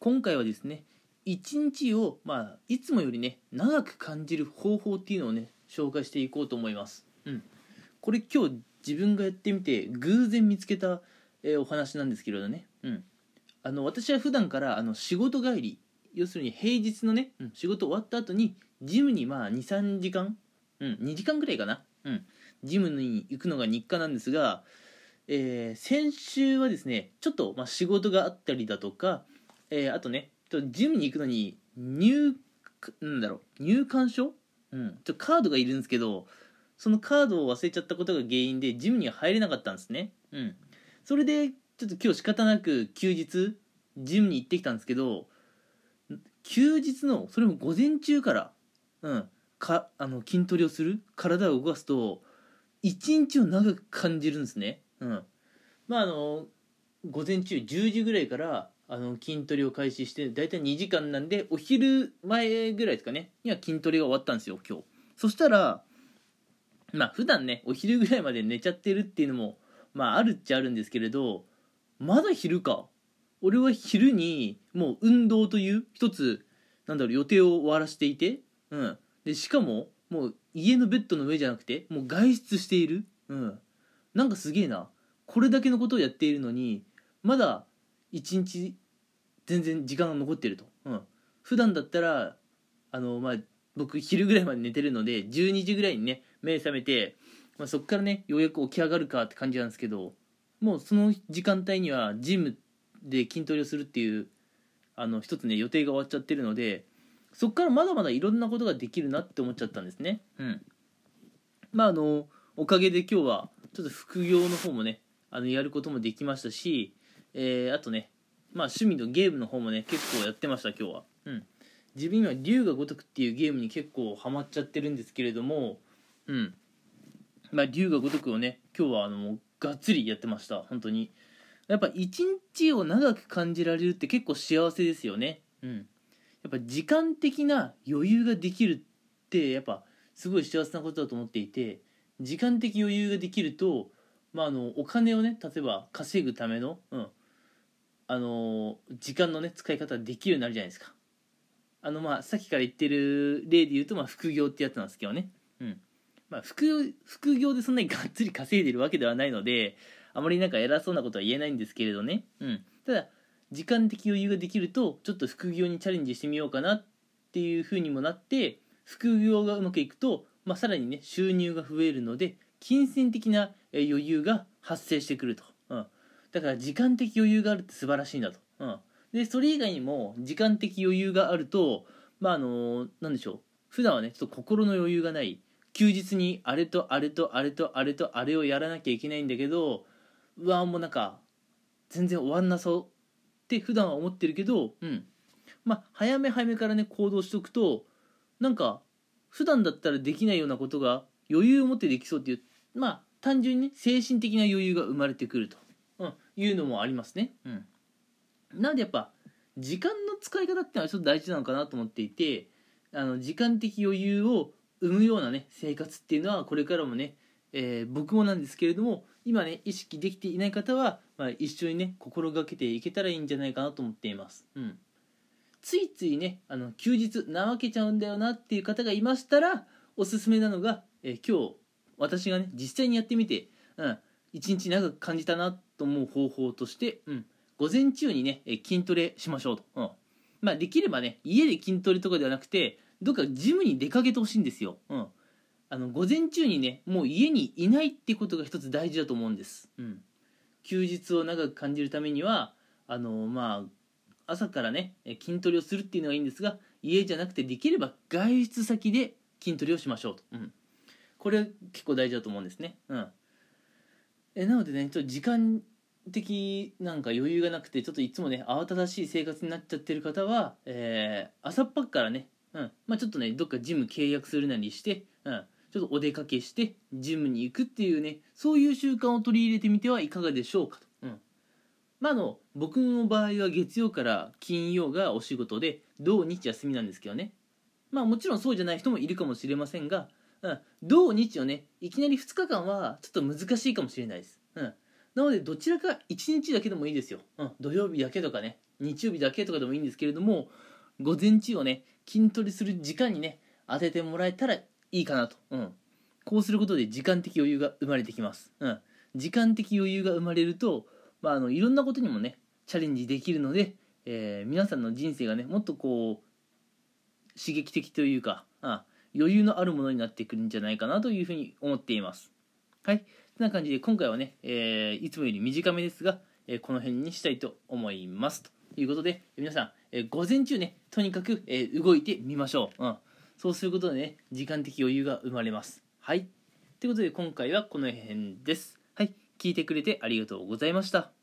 今回はですね一日を、まあ、いつもよりね長く感じる方法っていうのをね紹介していこうと思います、うん、これ今日自分がやってみて偶然見つけた、えーお話なんですけれどね、うん、あの私は普段からあの仕事帰り要するに平日のね、うん仕事終わった後にジムにまあ23時間、うん、2時間ぐらいかな、うん、ジムに行くのが日課なんですが、えー先週はですねちょっと、まあ、仕事があったりだとか、えーあとねジムに行くのに入なんだろう入館証、うん、ちょカードがいるんですけどそのカードを忘れちゃったことが原因でジムには入れなかったんですね、うん、それでちょっと今日仕方なく休日ジムに行ってきたんですけど休日のそれも午前中から、うん、かあの筋トレをする体を動かすと一日を長く感じるんですね、うん、まああの午前中10時ぐらいからあの筋トレを開始して大体2時間なんでお昼前ぐらいですかね。には筋トレが終わったんですよ今日。そしたらまあ普段ねお昼ぐらいまで寝ちゃってるっていうのもまああるっちゃあるんですけれどまだ昼か。俺は昼にもう運動という一つなんだろう予定を終わらせていて、うん、でしかももう家のベッドの上じゃなくてもう外出している、うん、なんかすげえな。これだけのことをやっているのにまだ一日全然時間が残ってると、うん、普段だったらあのまあ僕昼ぐらいまで寝てるので12時ぐらいにね目覚めて、まあ、そこからねようやく起き上がるかって感じなんですけどもうその時間帯にはジムで筋トレをするっていうあの一つね予定が終わっちゃってるのでそこからまだまだいろんなことができるなって思っちゃったんですね。うん。まああのおかげで今日はちょっと副業の方もねあのやることもできましたし、えーあとねまあ趣味のゲームの方もね結構やってました今日は。うん。自分今龍が如くっていうゲームに結構ハマっちゃってるんですけれどもうん。まあ龍が如くをね今日はあのがっつりやってました。本当に。やっぱ一日を長く感じられるって結構幸せですよね。うん。やっぱ時間的な余裕ができるってやっぱすごい幸せなことだと思っていて時間的余裕ができると、まあ、あのお金をね例えば稼ぐための、うん、あの時間のね使い方できるようになるじゃないですか。あのまあさっきから言ってる例で言うと、まあ、副業ってやつなんですけどね、うん。まあ、副業副業でそんなにがっつり稼いでるわけではないのであまりなんか偉そうなことは言えないんですけれどね、うん、ただ時間的余裕ができるとちょっと副業にチャレンジしてみようかなっていう風にもなって副業がうまくいくと、まあ、さらにね収入が増えるので金銭的なえー余裕が発生してくると、うん、だから時間的余裕があるって素晴らしいんだと、うん、でそれ以外にも時間的余裕があるとまああのなんでしょう。普段はねちょっと心の余裕がない。休日にあれとあれとあれとあれとあれをやらなきゃいけないんだけどうわもうなんか全然終わんなそうって普段は思ってるけどうん。まあ早め早めからね行動しておくとなんか普段だったらできないようなことが余裕を持ってできそうっていうまあ単純にね精神的な余裕が生まれてくると、いうのもありますね。うん、なのでやっぱ時間の使い方っていうのはちょっと大事なのかなと思っていてあの時間的余裕を生むようなね生活っていうのはこれからもね、えー僕もなんですけれども今ね意識できていない方は、まあ、一緒にね心がけていけたらいいんじゃないかなと思っています。うんついついねあの休日怠けちゃうんだよなっていう方がいましたらおすすめなのが、えー今日私がね実際にやってみて、うん、一日長く感じたなと思う方法として、うん、午前中にねえー筋トレしましょうと、うん。まあ、できればね家で筋トレとかではなくてどっかジムに出かけてほしいんですよ、うん、あの午前中にねもう家にいないってことが一つ大事だと思うんです、うん、休日を長く感じるためにはあのまあ朝からねえ筋トレをするっていうのがいいんですが家じゃなくてできれば外出先で筋トレをしましょうと、うん、これ結構大事だと思うんですね、うん、えなのでねちょっと時間的なんか余裕がなくてちょっといつもね慌ただしい生活になっちゃってる方は、えー朝っぱっからね、うん。まあ、ちょっとねどっかジム契約するなりして、うん、ちょっとお出かけしてジムに行くっていうねそういう習慣を取り入れてみてはいかがでしょうかと、うん。まあ、あの僕の場合は月曜から金曜がお仕事で土日休みなんですけどね。まあもちろんそうじゃない人もいるかもしれませんが、うん、土日をね。いきなり2日間はちょっと難しいかもしれないです、うん、なのでどちらか1日だけでもいいですよ、うん、土曜日だけとかね。日曜日だけとかでもいいんですけれども午前中をね筋トレする時間にね当ててもらえたらいいかなと、うん、こうすることで時間的余裕が生まれてきます、うん、時間的余裕が生まれると、まあ、あのいろんなことにもねチャレンジできるので、えー、皆さんの人生がねもっとこう刺激的というか、うん、余裕のあるものになってくるんじゃないかなというふうに思っています。はい。そんな感じで今回はね、えー、いつもより短めですが、えー、この辺にしたいと思います。ということで皆さん、えー、午前中ねとにかく、え動いてみましょう、うん、そうすることでね時間的余裕が生まれます。はい。ということで今回はこの辺です。はい。聞いてくれてありがとうございました。